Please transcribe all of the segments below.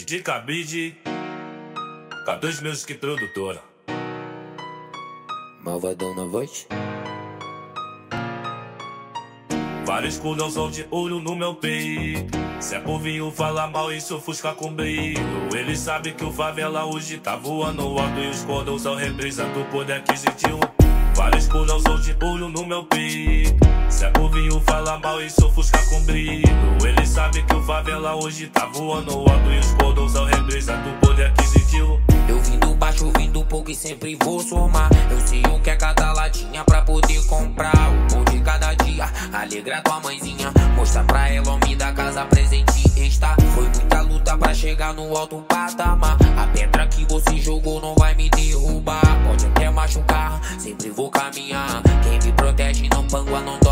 DJ Cabide, K2 Music Produtora. Malvadão na voz. Vários culhãozão de olho no meu peito. Se é povinho fala mal, isso ofusca com brilho. Ele sabe que o favela hoje tá voando alto e os cordões são representando o poder aquisitivo. Vários culhãozão de olho no meu peito. Se é povinho fala mal, isso ofusca com brilho. Ele sabe que o favela hoje tá voando alto e os cordões são representando o poder aquisitivo. Eu vim do baixo, vim do pouco e sempre vou somar. Eu sei o que é cada latinha pra poder comprar. O pão de cada dia, alegrar tua mãezinha. Mostrar pra ela o homem da casa presente está. Foi muita luta pra chegar no alto patamar. A pedra que você jogou não vai me derrubar. Pode até machucar, sempre vou caminhar. Quem me protege não pangua, não dorme,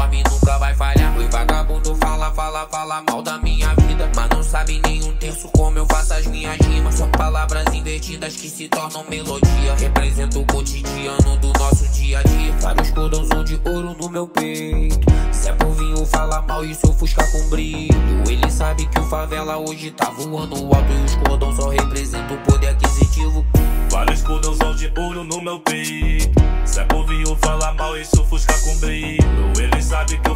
fala, fala, mal da minha vida. Mas não sabe nem um terço como eu faço as minhas rimas. São palavras invertidas que se tornam melodia. Representa o cotidiano do nosso dia a dia. Vários cordões de ouro no meu peito. Se é por vinho, fala mal e se ofusca com brilho. Ele sabe que o favela hoje tá voando alto e os cordões só representam o poder aquisitivo. Vários cordãozão de ouro no meu peito. Se é povinho fala mal, isso ofusca com brilho.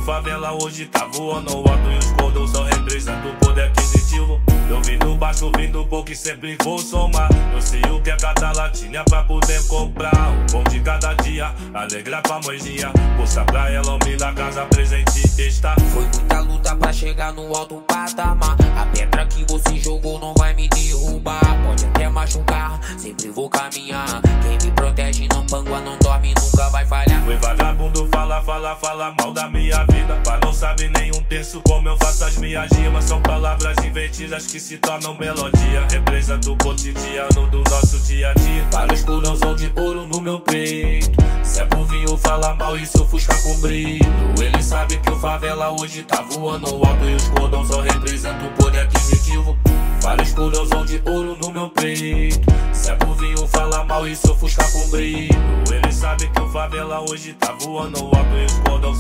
Favela hoje tá voando alto e os cordões só representam o poder aquisitivo. Eu vim do baixo, vim do pouco e sempre vou somar. Eu sei o que é cada latinha pra poder comprar. O pão de cada dia, alegrar pra mãezinha. Mostrar pra ela o da casa presente está. Foi muita luta pra chegar no alto patamar. A Quem me protege não pangua, não dorme, nunca vai falhar. O vagabundo fala, fala, fala mal da minha vida. Mas não sabe nenhum terço como eu faço as minhas rimas. São palavras invertidas que se tornam melodia. Representa o cotidiano do nosso dia a dia. Vários culhãozão de ouro no meu peito. Se é por vinho, fala mal e se ofusca com brilho. Ele sabe que o favela hoje tá voando alto e os cordões só representam o poder aquisitivo. Vários culhãozão de ouro no meu peito. E se ofusca com brilho. Ele sabe que o favela hoje tá voando alto e o.